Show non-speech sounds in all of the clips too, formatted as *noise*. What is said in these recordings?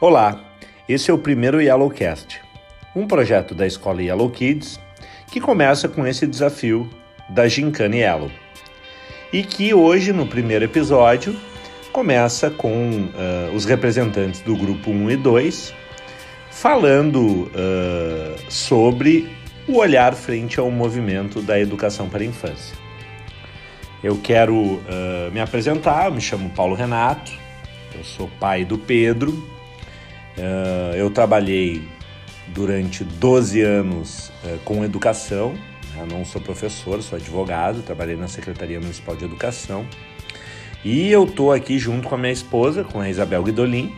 Olá, esse é o primeiro Yellowcast, um projeto da escola Yellow Kids que começa com esse desafio da Gincana Yellow. E que hoje, no primeiro episódio, começa com uh, os representantes do grupo 1 e 2 falando uh, sobre o olhar frente ao movimento da educação para a infância. Eu quero uh, me apresentar, me chamo Paulo Renato, eu sou pai do Pedro, Uh, eu trabalhei durante 12 anos uh, com educação, eu não sou professor, sou advogado, trabalhei na Secretaria Municipal de Educação. E eu tô aqui junto com a minha esposa, com a Isabel Guidolin,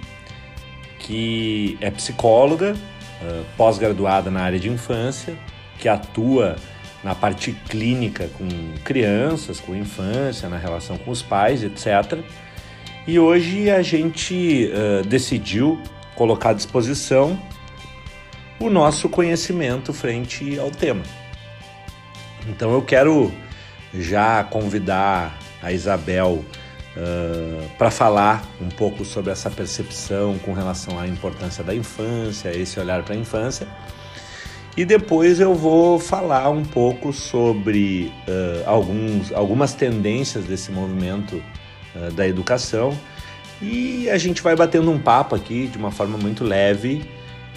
que é psicóloga, uh, pós-graduada na área de infância, que atua na parte clínica com crianças, com infância, na relação com os pais, etc. E hoje a gente uh, decidiu colocar à disposição o nosso conhecimento frente ao tema. Então eu quero já convidar a Isabel uh, para falar um pouco sobre essa percepção com relação à importância da infância, esse olhar para a infância. E depois eu vou falar um pouco sobre uh, alguns, algumas tendências desse movimento uh, da educação e a gente vai batendo um papo aqui de uma forma muito leve,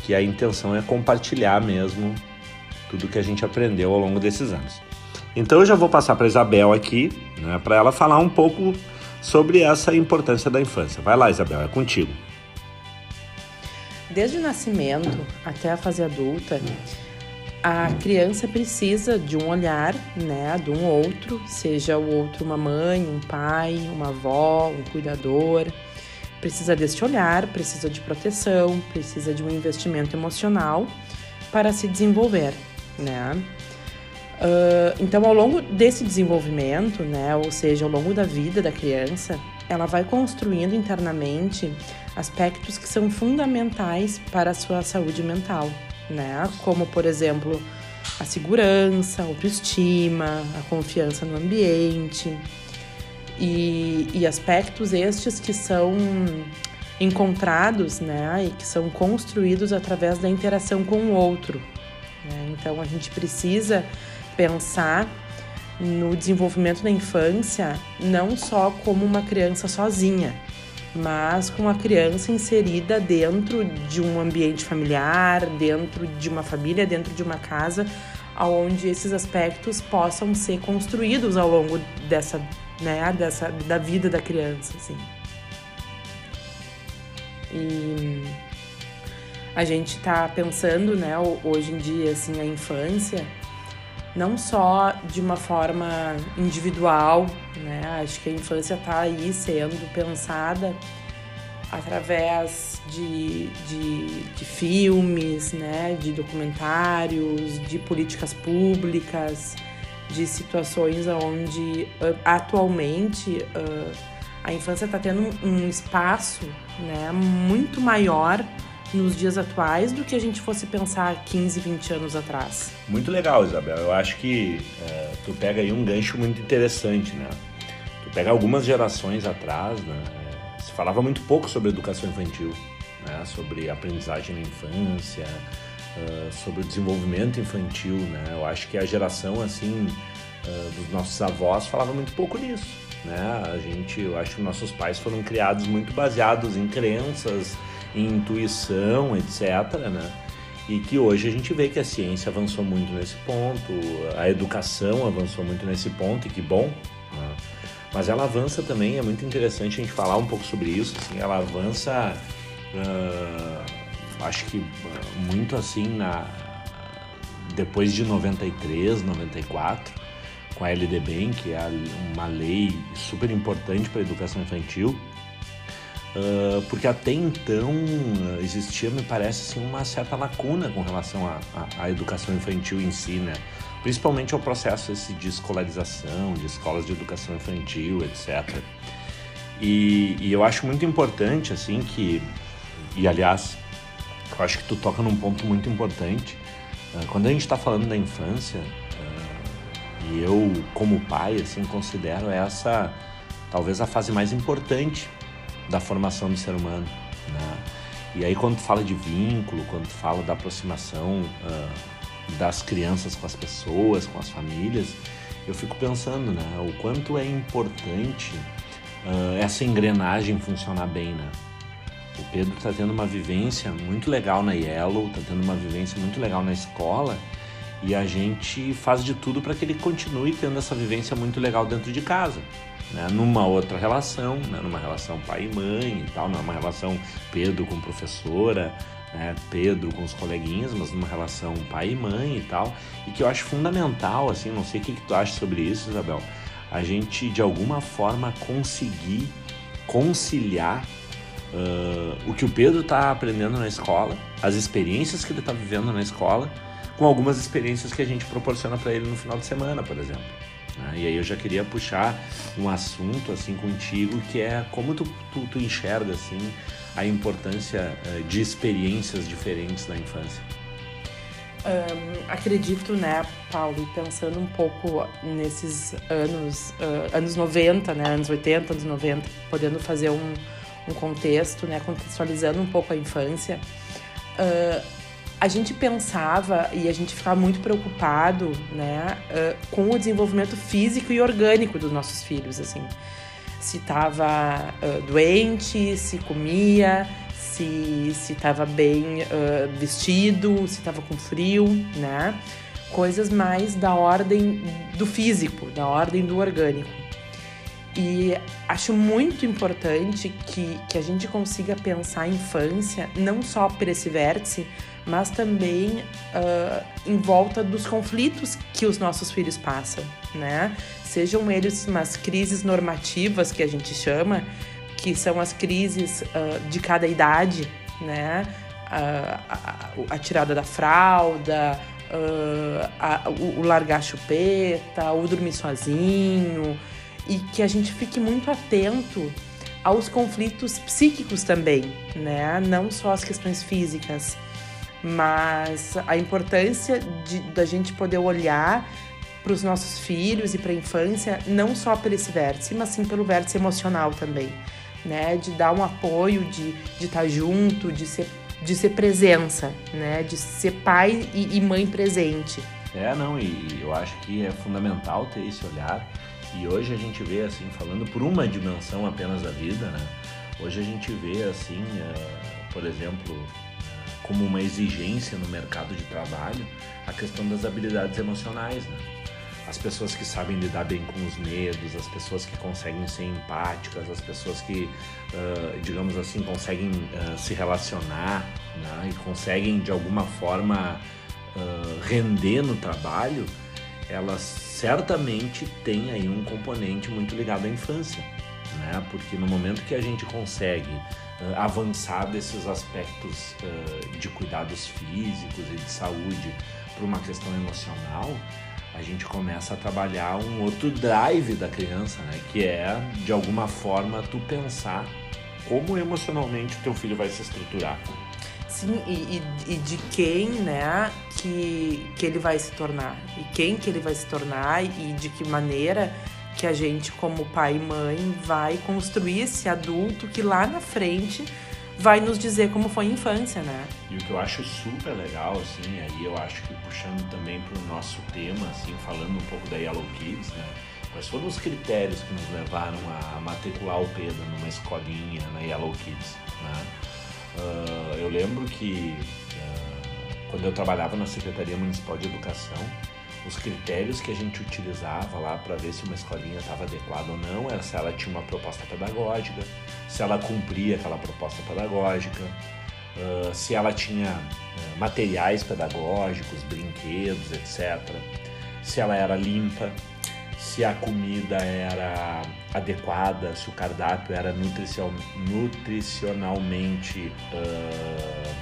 que a intenção é compartilhar mesmo tudo que a gente aprendeu ao longo desses anos. Então eu já vou passar para Isabel aqui, né, para ela falar um pouco sobre essa importância da infância. Vai lá, Isabel, é contigo. Desde o nascimento até a fase adulta, a criança precisa de um olhar, né, de um outro, seja o outro uma mãe, um pai, uma avó, um cuidador, precisa deste olhar, precisa de proteção, precisa de um investimento emocional para se desenvolver, né? Uh, então, ao longo desse desenvolvimento, né, ou seja, ao longo da vida da criança, ela vai construindo internamente aspectos que são fundamentais para a sua saúde mental, né? Como, por exemplo, a segurança, a autoestima, a confiança no ambiente, e, e aspectos estes que são encontrados né, e que são construídos através da interação com o outro. Né? Então a gente precisa pensar no desenvolvimento da infância não só como uma criança sozinha, mas com a criança inserida dentro de um ambiente familiar, dentro de uma família, dentro de uma casa, onde esses aspectos possam ser construídos ao longo dessa né, dessa da vida da criança, assim. E a gente tá pensando, né, hoje em dia assim, a infância não só de uma forma individual, né? Acho que a infância tá aí sendo pensada através de, de, de, filmes, né, de documentários, de políticas públicas, de situações onde uh, atualmente uh, a infância está tendo um, espaço né, muito maior nos dias atuais do que a gente fosse pensar 15, 20 anos atrás. Muito legal, Isabel. Eu acho que uh, tu pega aí um gancho muito interessante, né? Tu pega algumas gerações atrás, né? Se falava muito pouco sobre educação infantil, né? Sobre aprendizagem na infância, uh, sobre o desenvolvimento infantil, né? Eu acho que a geração assim uh, dos nossos avós falava muito pouco nisso, né? A gente, eu acho que nossos pais foram criados muito baseados em crenças, em intuição, etc, né? E que hoje a gente vê que a ciência avançou muito nesse ponto, a educação avançou muito nesse ponto, e que bom. Né? Mas ela avança também, é muito interessante a gente falar um pouco sobre isso, assim, ela avança uh, acho que ah, muito assim na depois de 93, 94, com a LDB, que é uma lei super importante para a educação infantil, uh, porque até então uh, existia, me parece, assim, uma certa lacuna com relação à educação infantil em si, né? principalmente ao processo esse de escolarização, de escolas de educação infantil, etc. E, e eu acho muito importante, assim, que, e aliás, eu acho que tu toca num ponto muito importante. Ah, quando a gente está falando da infância, ah, e eu, como pai, assim, considero essa talvez a fase mais importante da formação do ser humano. Né? E aí quando tu fala de vínculo, quando tu fala da aproximação uh, das crianças com as pessoas, com as famílias, eu fico pensando, né, o quanto é importante uh, essa engrenagem funcionar bem, né? O Pedro está tendo uma vivência muito legal na Yellow, está tendo uma vivência muito legal na escola e a gente faz de tudo para que ele continue tendo essa vivência muito legal dentro de casa. Né? Numa outra relação, né? numa relação pai e mãe e tal, numa relação Pedro com professora, né? Pedro com os coleguinhas, mas numa relação pai e mãe e tal, e que eu acho fundamental, assim, não sei o que, que tu acha sobre isso, Isabel, a gente de alguma forma conseguir conciliar uh, o que o Pedro está aprendendo na escola, as experiências que ele está vivendo na escola, com algumas experiências que a gente proporciona para ele no final de semana, por exemplo. Né? E aí eu já queria puxar um assunto assim contigo que é como tu, tu, tu enxerga assim a importância uh, de experiências diferentes na infância. Um, acredito, né, Paulo, pensando um pouco nesses anos, uh, anos 90, né, anos 80, anos 90, podendo fazer um, um contexto, né, contextualizando um pouco a infância, uh, a gente pensava e a gente ficava muito preocupado, né, uh, com o desenvolvimento físico e orgânico dos nossos filhos, assim, se estava uh, doente, se comia, se se estava bem vestido, se estava com frio, né, coisas mais da ordem do físico, da ordem do orgânico. E acho muito importante que, que a gente consiga pensar a infância não só por esse vértice, mas também uh, em volta dos conflitos que os nossos filhos passam, né? Sejam eles umas crises normativas que a gente chama, que são as crises uh, de cada idade, né? Uh, a, a, tirada da fralda, a, o, o largar a chupeta, o dormir sozinho, e que a gente fique muito atento aos conflitos psíquicos também, né? Não só as questões físicas, mas a importância de da gente poder olhar para os nossos filhos e para a infância não só esse vértice, mas sim pelo vértice emocional também, né? De dar um apoio, de de estar tá junto, de ser de ser presença, né? De ser pai e, e mãe presente. É, não, e eu acho que é fundamental ter esse olhar e hoje a gente vê, assim, falando por uma dimensão apenas da vida, né? Hoje a gente vê, assim, uh, por exemplo, como uma exigência no mercado de trabalho a questão das habilidades emocionais, né? As pessoas que sabem lidar bem com os medos, as pessoas que conseguem ser empáticas, as pessoas que, uh, digamos assim, conseguem uh, se relacionar né? e conseguem de alguma forma render no trabalho, elas certamente têm aí um componente muito ligado à infância, né? Porque no momento que a gente consegue uh, avançar desses aspectos uh, de cuidados físicos e de saúde para uma questão emocional, a gente começa a trabalhar um outro drive da criança, né? Que é de alguma forma tu pensar como emocionalmente o teu filho vai se estruturar. Sim, e, e, e, de quem, né, que, que ele vai se tornar. E quem que ele vai se tornar e de que maneira que a gente, como pai e mãe, vai construir esse adulto que lá na frente vai nos dizer como foi a infância, né? E o que eu acho super legal, assim, aí eu acho que puxando também para o nosso tema, assim, falando um pouco da Yellow Kids, né? Quais foram os critérios que nos levaram a matricular o Pedro numa escolinha na Yellow Kids, né? Uh, eu lembro que uh, quando eu trabalhava na Secretaria Municipal de Educação, os critérios que a gente utilizava lá para ver se uma escolinha estava adequada ou não era se ela tinha uma proposta pedagógica, se ela cumpria aquela proposta pedagógica, uh, se ela tinha materiais pedagógicos, brinquedos, etc., se ela era limpa, se a comida era adequada, se o cardápio era nutricionalmente uh,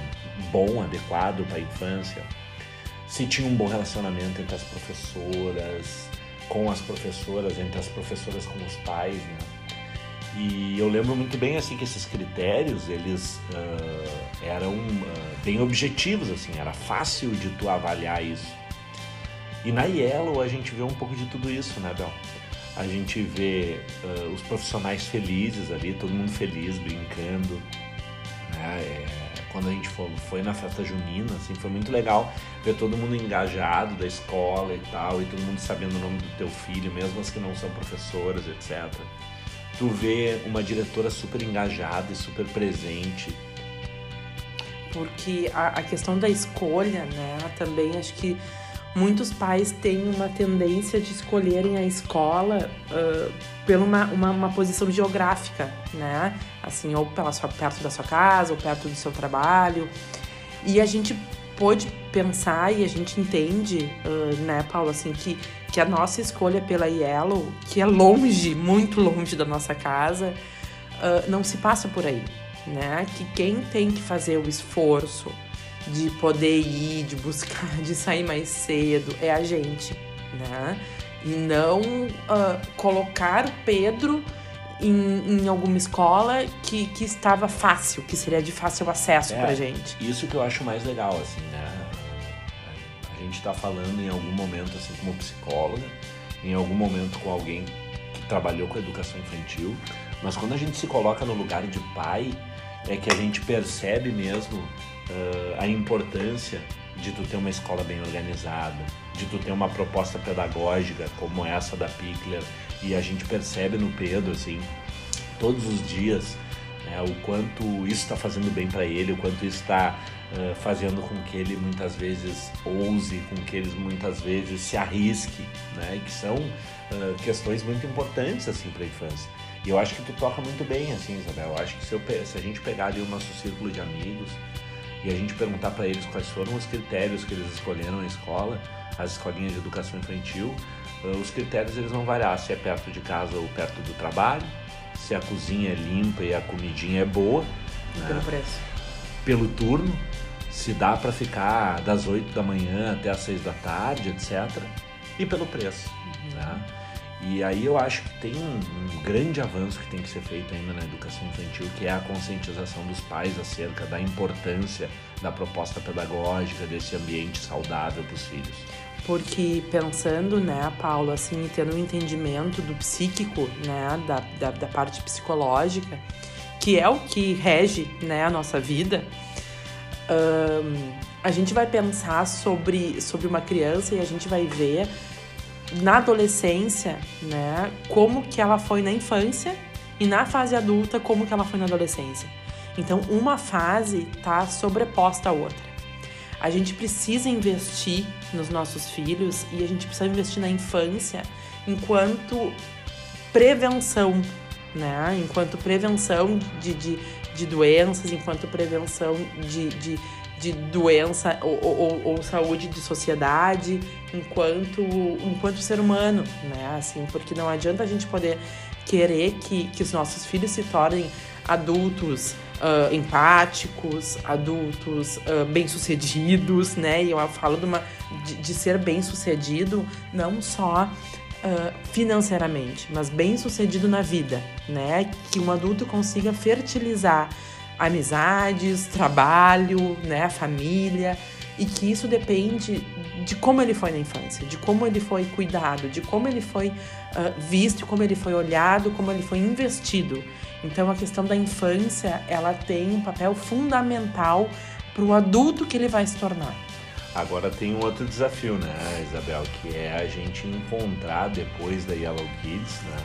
bom, adequado para a infância, se tinha um bom relacionamento entre as professoras, com as professoras, entre as professoras com os pais, né? E eu lembro muito bem assim que esses critérios eles uh, eram uh, bem objetivos assim, era fácil de tu avaliar isso. E na Yellow a gente vê um pouco de tudo isso, né, Bel? A gente vê uh, os profissionais felizes ali, todo mundo feliz, brincando, né? É, quando a gente foi, foi na festa junina, assim, foi muito legal ver todo mundo engajado da escola e tal, e todo mundo sabendo o nome do teu filho, mesmo as que não são professoras, etc. Tu vê uma diretora super engajada e super presente. Porque a, a questão da escolha, né, também acho que muitos pais têm uma tendência de escolherem a escola uh, pela uma, uma, uma, posição geográfica, né? Assim, ou pela sua, perto da sua casa, ou perto do seu trabalho. E a gente pode pensar e a gente entende, uh, né, Paulo, assim, que, que a nossa escolha pela Yellow, que é longe, muito longe da nossa casa, uh, não se passa por aí, né? Que quem tem que fazer o esforço de poder ir, de buscar, *laughs* de sair mais cedo, é a gente, né? E não uh, colocar o Pedro em, em, alguma escola que, que estava fácil, que seria de fácil acesso é, pra gente. Isso que eu acho mais legal, assim, né? A gente tá falando em algum momento, assim, como psicóloga, em algum momento com alguém que trabalhou com educação infantil, mas quando a gente se coloca no lugar de pai, é que a gente percebe mesmo uh, a importância de tu ter uma escola bem organizada, de tu ter uma proposta pedagógica como essa da Pickler e a gente percebe no Pedro assim todos os dias né, o quanto isso está fazendo bem para ele, o quanto isso está fazendo com que ele muitas vezes ouse, com que ele muitas vezes se arrisque, né, que são uh, questões muito importantes assim para a infância. E eu acho que tu toca muito bem, assim, Isabel. Eu acho que se, eu, se a gente pegar ali o nosso círculo de amigos e a gente perguntar para eles quais foram os critérios que eles escolheram na escola, as escolinhas de educação infantil, uh, os critérios eles vão variar se é perto de casa ou perto do trabalho, se a cozinha é limpa e a comidinha é boa. Né? Pelo preço. Pelo turno, se dá para ficar das 8 da manhã até as 6 da tarde, etc. E pelo preço. Uhum. Né? E aí eu acho que tem um, um, grande avanço que tem que ser feito ainda na educação infantil, que é a conscientização dos pais acerca da importância da proposta pedagógica, desse ambiente saudável para os filhos. Porque pensando, né, Paulo, assim, tendo um entendimento do psíquico, né, da, da, da parte psicológica, que é o que rege, né, a nossa vida, a gente vai pensar sobre, sobre uma criança e a gente vai ver na adolescência, né, como que ela foi na infância e na fase adulta como que ela foi na adolescência. Então, uma fase tá sobreposta à outra. A gente precisa investir nos nossos filhos e a gente precisa investir na infância enquanto prevenção, né? Enquanto prevenção de, de, de doenças, enquanto prevenção de, de de doença ou, ou, ou, saúde de sociedade enquanto, enquanto ser humano, né? Assim, porque não adianta a gente poder querer que, que os nossos filhos se tornem adultos uh, empáticos, adultos uh, bem-sucedidos, né? E eu falo de, uma, de, de ser bem-sucedido não só uh, financeiramente, mas bem-sucedido na vida, né? Que um adulto consiga fertilizar amizades, trabalho, né, família, e que isso depende de como ele foi na infância, de como ele foi cuidado, de como ele foi uh, visto, como ele foi olhado, como ele foi investido. Então a questão da infância ela tem um papel fundamental para o adulto que ele vai se tornar. Agora tem um outro desafio, né, Isabel, que é a gente encontrar depois da Yellow Kids, né,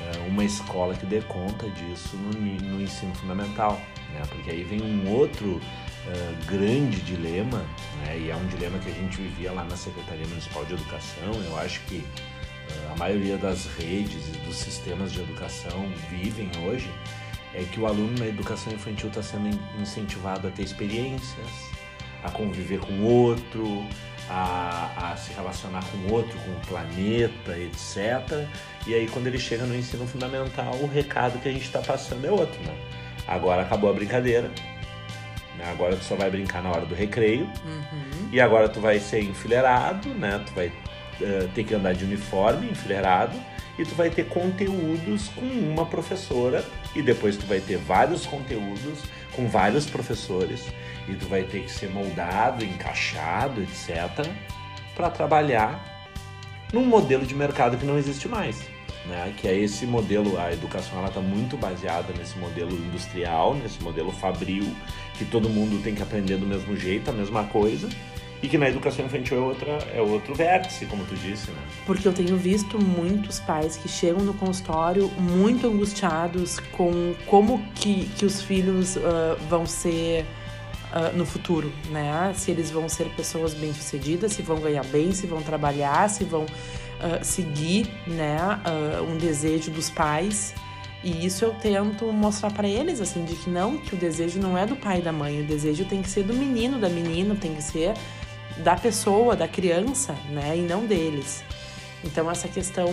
eh, uma escola que dê conta disso no, no ensino fundamental né? Porque aí vem um outro uh, grande dilema, né? E é um dilema que a gente vivia lá na Secretaria Municipal de Educação. Eu acho que uh, a maioria das redes e dos sistemas de educação vivem hoje é que o aluno na educação infantil está sendo incentivado a ter experiências, a conviver com outro, a, a, se relacionar com outro, com o planeta, etc. E aí, quando ele chega no ensino fundamental, o recado que a gente está passando é outro, né? Agora acabou a brincadeira. Né? Agora tu só vai brincar na hora do recreio. Uhum. E agora tu vai ser enfileirado, né? Tu vai uh, ter que andar de uniforme, enfileirado. E tu vai ter conteúdos com uma professora. E depois tu vai ter vários conteúdos com vários professores. E tu vai ter que ser moldado, encaixado, etc. para trabalhar num modelo de mercado que não existe mais. Né? Que é esse modelo, a educação ela está muito baseada nesse modelo industrial, nesse modelo fabril, que todo mundo tem que aprender do mesmo jeito, a mesma coisa. E que na educação infantil é, outra, é outro vértice, como tu disse, né? Porque eu tenho visto muitos pais que chegam no consultório muito angustiados com como que, que os filhos uh, vão ser uh, no futuro, né? Se eles vão ser pessoas bem-sucedidas, se vão ganhar bem, se vão trabalhar, se vão uh, seguir, né, um desejo dos pais. E isso eu tento mostrar para eles, assim, de que não, que o desejo não é do pai e da mãe, o desejo tem que ser do menino, da menina, tem que ser da pessoa, da criança, né, e não deles. Então essa questão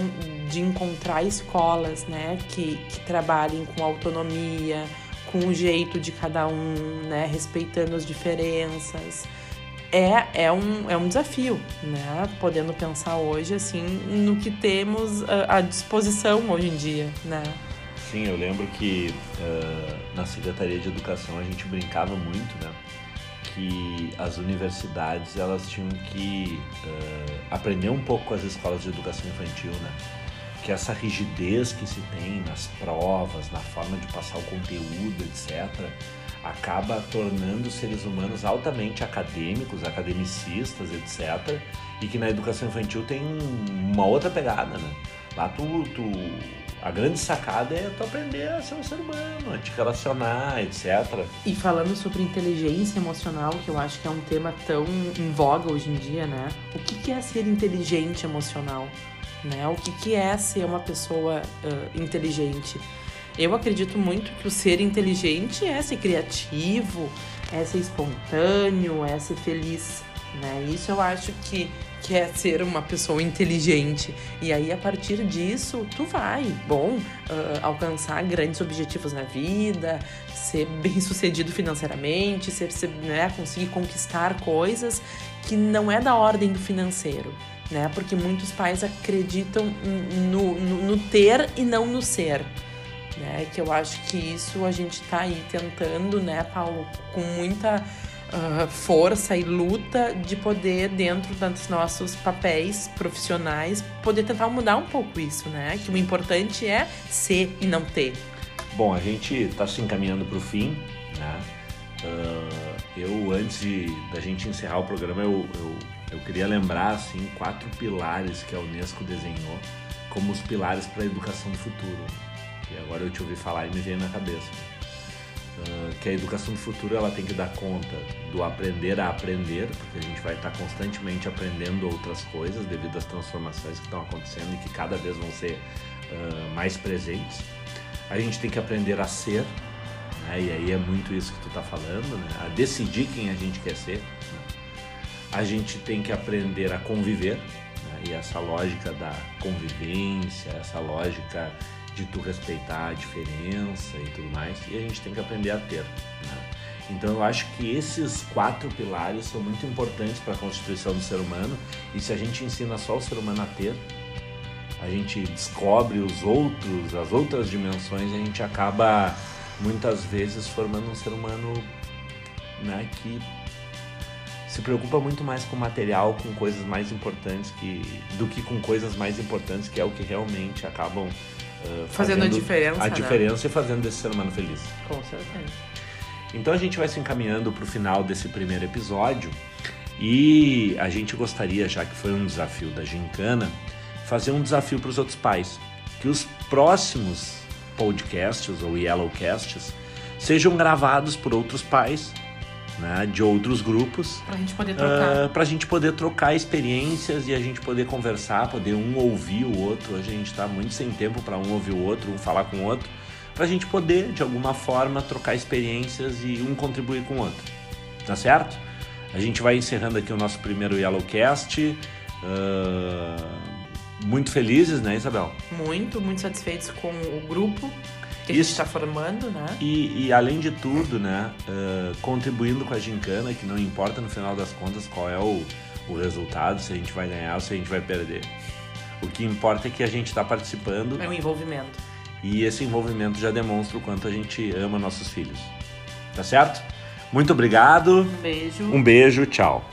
de encontrar escolas, né, que, que trabalhem com autonomia, com o jeito de cada um, né, respeitando as diferenças, é, é, um, é um desafio, né, podendo pensar hoje assim no que temos à disposição hoje em dia, né. Sim, eu lembro que uh, na Secretaria de Educação a gente brincava muito, né? que as universidades elas tinham que uh, aprender um pouco com as escolas de educação infantil, né? Que essa rigidez que se tem nas provas, na forma de passar o conteúdo, etc., acaba tornando os seres humanos altamente acadêmicos, academicistas, etc., e que na educação infantil tem uma outra pegada, né? Lá tu, tu a grande sacada é tu aprender a ser um ser humano, a te relacionar, etc. E falando sobre inteligência emocional, que eu acho que é um tema tão em voga hoje em dia, né? O que é ser inteligente emocional? Né? O que é ser uma pessoa uh, inteligente? Eu acredito muito que o ser inteligente é ser criativo, é ser espontâneo, é ser feliz. Né? Isso eu acho que quer ser uma pessoa inteligente. E aí, a partir disso, tu vai, bom, uh, alcançar grandes objetivos na vida, ser bem sucedido financeiramente, ser, ser, né, conseguir conquistar coisas que não é da ordem do financeiro. Né? Porque muitos pais acreditam no, no, no ter e não no ser. Né? Que eu acho que isso a gente está aí tentando, né, Paulo, com muita uh, força e luta de poder, dentro dos nossos papéis profissionais, poder tentar mudar um pouco isso, né? Que o importante é ser e não ter. Bom, a gente está se encaminhando para o fim, né? Uh, eu, antes de, da gente encerrar o programa, eu, eu, eu queria lembrar, assim, quatro pilares que a Unesco desenhou como os pilares para a educação do futuro. Que agora eu te ouvi falar e me veio na cabeça. Uh, que a educação do futuro ela tem que dar conta do aprender a aprender, porque a gente vai estar constantemente aprendendo outras coisas devido às transformações que estão acontecendo e que cada vez vão ser uh, mais presentes. A gente tem que aprender a ser, né? e aí é muito isso que tu está falando, né? a decidir quem a gente quer ser. Né? A gente tem que aprender a conviver, né? e essa lógica da convivência, essa lógica de tu respeitar a diferença e tudo mais, e a gente tem que aprender a ter. Né? Então eu acho que esses quatro pilares são muito importantes para a constituição do ser humano, e se a gente ensina só o ser humano a ter, a gente descobre os outros, as outras dimensões, e a gente acaba muitas vezes formando um ser humano né, que se preocupa muito mais com material, com coisas mais importantes que, do que com coisas mais importantes, que é o que realmente acabam fazendo, fazendo, a diferença. A né? diferença e fazendo desse ser humano feliz. Com certeza. Então a gente vai se encaminhando para o final desse primeiro episódio e a gente gostaria, já que foi um desafio da Gincana, fazer um desafio para os outros pais. Que os próximos podcasts ou yellowcasts sejam gravados por outros pais né, de outros grupos. Para a gente poder trocar. Uh, para a gente poder trocar experiências e a gente poder conversar, poder um ouvir o outro. Hoje a gente está muito sem tempo para um ouvir o outro, um falar com o outro. Para a gente poder, de alguma forma, trocar experiências e um contribuir com o outro. Tá certo? A gente vai encerrando aqui o nosso primeiro Yellowcast. Uh, muito felizes, né, Isabel? Muito, muito satisfeitos com o grupo que a gente está formando, né? E, e, além de tudo, né, uh, contribuindo com a gincana, que não importa no final das contas qual é o, o resultado, se a gente vai ganhar ou se a gente vai perder. O que importa é que a gente está participando. É o envolvimento. E esse envolvimento já demonstra o quanto a gente ama nossos filhos. Tá certo? Muito obrigado. Um beijo. Um beijo, tchau.